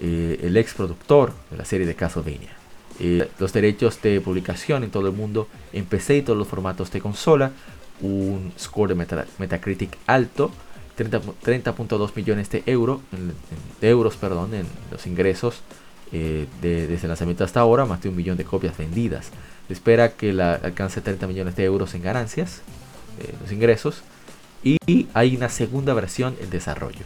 eh, el ex productor de la serie de Castlevania. Eh, los derechos de publicación en todo el mundo en PC y todos los formatos de consola, un score de Metacritic alto, 30.2 millones de, euro, de euros perdón, en los ingresos eh, desde el lanzamiento hasta ahora, más de un millón de copias vendidas. Se espera que la alcance 30 millones de euros en ganancias, los ingresos, y hay una segunda versión en desarrollo.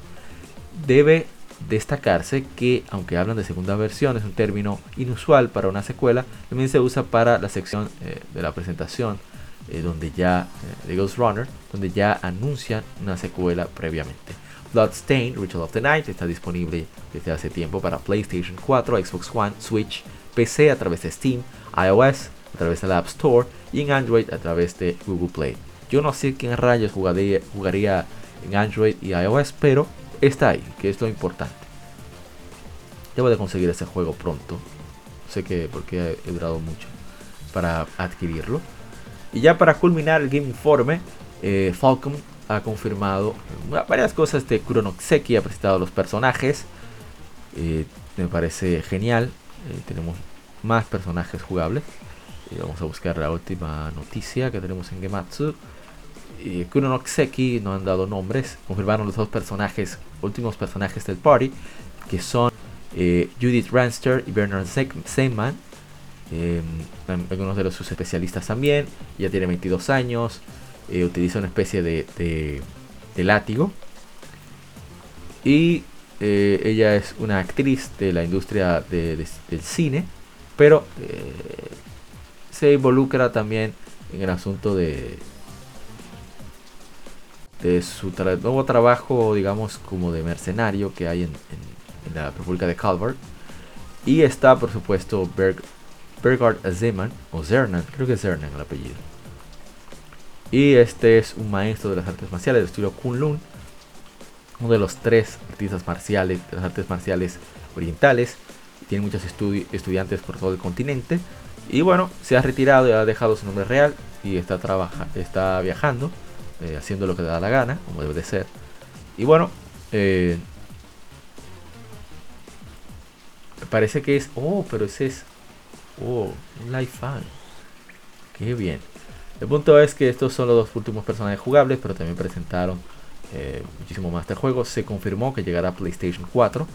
Debe destacarse que, aunque hablan de segunda versión, es un término inusual para una secuela, también se usa para la sección eh, de la presentación eh, donde ya eh, de Ghost Runner, donde ya anuncian una secuela previamente. Bloodstained Ritual of the Night está disponible desde hace tiempo para PlayStation 4, Xbox One, Switch, PC a través de Steam, iOS a través de la App Store y en Android a través de Google Play. Yo no sé quién rayos jugaría, jugaría en Android y iOS, pero está ahí, que es lo importante. Debo de conseguir ese juego pronto. Sé que porque he durado mucho para adquirirlo. Y ya para culminar el Game Informe, eh, Falcon ha confirmado varias cosas de Kuronokseki, ha presentado los personajes. Eh, me parece genial. Eh, tenemos más personajes jugables. Y vamos a buscar la última noticia que tenemos en Gematsu. Eh, Kuronokseki no han dado nombres. Confirmaron los dos personajes, últimos personajes del party, que son eh, Judith Ranster y Bernard Seyman. Eh, algunos de los, sus especialistas también. Ya tiene 22 años. Eh, utiliza una especie de, de, látigo. Y ella es una actriz de la industria del cine. Pero se involucra también en el asunto de, de su nuevo trabajo, digamos, como de mercenario que hay en, la República de Calvert. Y está, por supuesto, Berg, Bergard Zeman, o Zernan, creo que es Zernan el apellido. Y este es un maestro de las artes marciales del estilo Kunlun, uno de los tres artistas marciales, de las artes marciales orientales. Tiene muchos estudiantes por todo el continente. Y bueno, se ha retirado y ha dejado su nombre real y está, está viajando, eh, haciendo lo que le da la gana, como debe de ser. Y bueno, eh, parece que es. Oh, pero ese es. Oh, un live fan. Qué bien. El punto es que estos son los dos últimos personajes jugables, pero también presentaron eh, muchísimo más de juego. Se confirmó que llegará a PlayStation 4.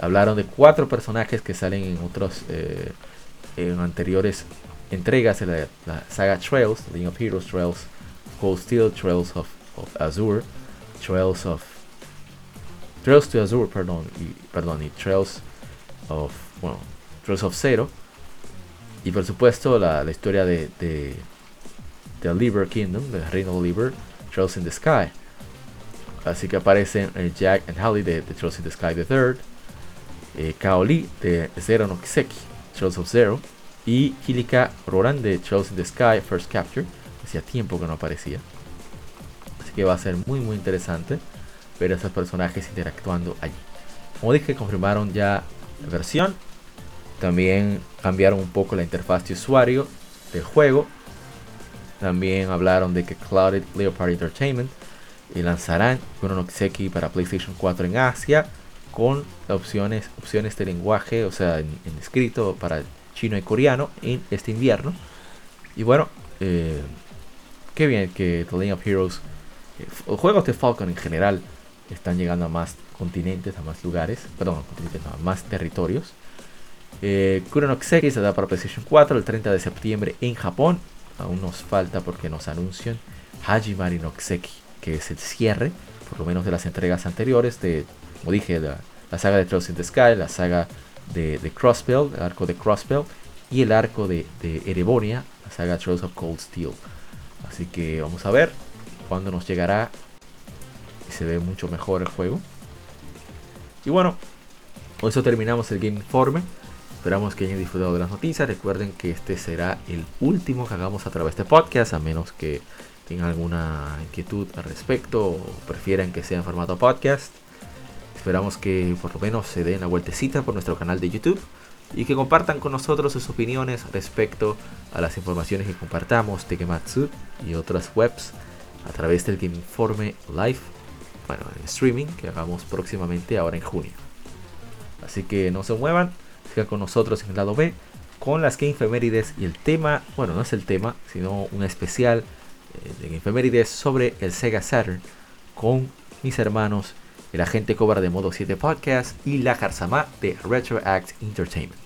Hablaron de cuatro personajes que salen en otros eh, en anteriores entregas de la, saga Trails, League of Heroes, Trails, Cold Steel, Trails of, Azure, Trails of Trails to Azure, perdón, y, perdón, y Trails of, bueno, Trails of Zero. Y por supuesto la, la historia de, de, de Liber Kingdom, de Reino Liber, Trails in the Sky. Así que aparecen eh, Jack and Holly de, de, Trails in the Sky the Third, eh, Kaoli de Zero no Kiseki, Trails of Zero, y Hilika Roran de Trails in the Sky First Capture. Hacía tiempo que no aparecía. Así que va a ser muy muy interesante ver a esos personajes interactuando allí. Como dije, confirmaron ya la versión. También cambiaron un poco la interfaz de usuario del juego. También hablaron de que Clouded Leopard Entertainment y lanzarán Chrono Xeki para PlayStation 4 en Asia con opciones, opciones de lenguaje, o sea, en, escrito para chino y coreano en este invierno. Y bueno, eh, qué bien que The Lane of Heroes, eh, juegos de Falcon en general, están llegando a más continentes, a más lugares, perdón, a más territorios. Eh, Xeki se da para PlayStation 4 el 30 de septiembre en Japón. Aún nos falta porque nos anuncian Hajimari no Xeki, que es el cierre, por lo menos de las entregas anteriores, de, como dije, la, saga de Trails in the Sky, la saga de, de Crossbell, el arco de Crossbell, y el arco de, Erebonia, la saga Trails of Cold Steel. Así que vamos a ver cuándo nos llegará y se ve mucho mejor el juego. Y bueno, con eso terminamos el Game Informe. Esperamos que hayan disfrutado de las noticias. Recuerden que este será el último que hagamos a través de podcast, a menos que tengan alguna inquietud al respecto o prefieran que sea en formato podcast. Esperamos que por lo menos se den la vueltecita por nuestro canal de YouTube y que compartan con nosotros sus opiniones respecto a las informaciones que compartamos de Gematsu y otras webs a través del Game Informe Live, bueno, en streaming que hagamos próximamente ahora en junio. Así que no se muevan, sigan con nosotros en el lado B con las Game Femérides y el tema, bueno, no es el tema, sino un especial eh, de Game Femérides sobre el Sega Saturn con mis hermanos, el agente Cobra de Modo 7 Podcast y la Jarzama de Retro Act Entertainment.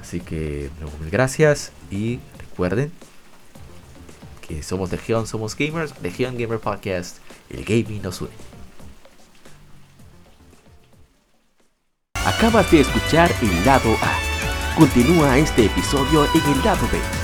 Así que, mil gracias y recuerden que somos Legion, somos gamers, Legion Gamer Podcast, el gaming nos une. Acabas de escuchar el lado A. Continúa este episodio en el lado B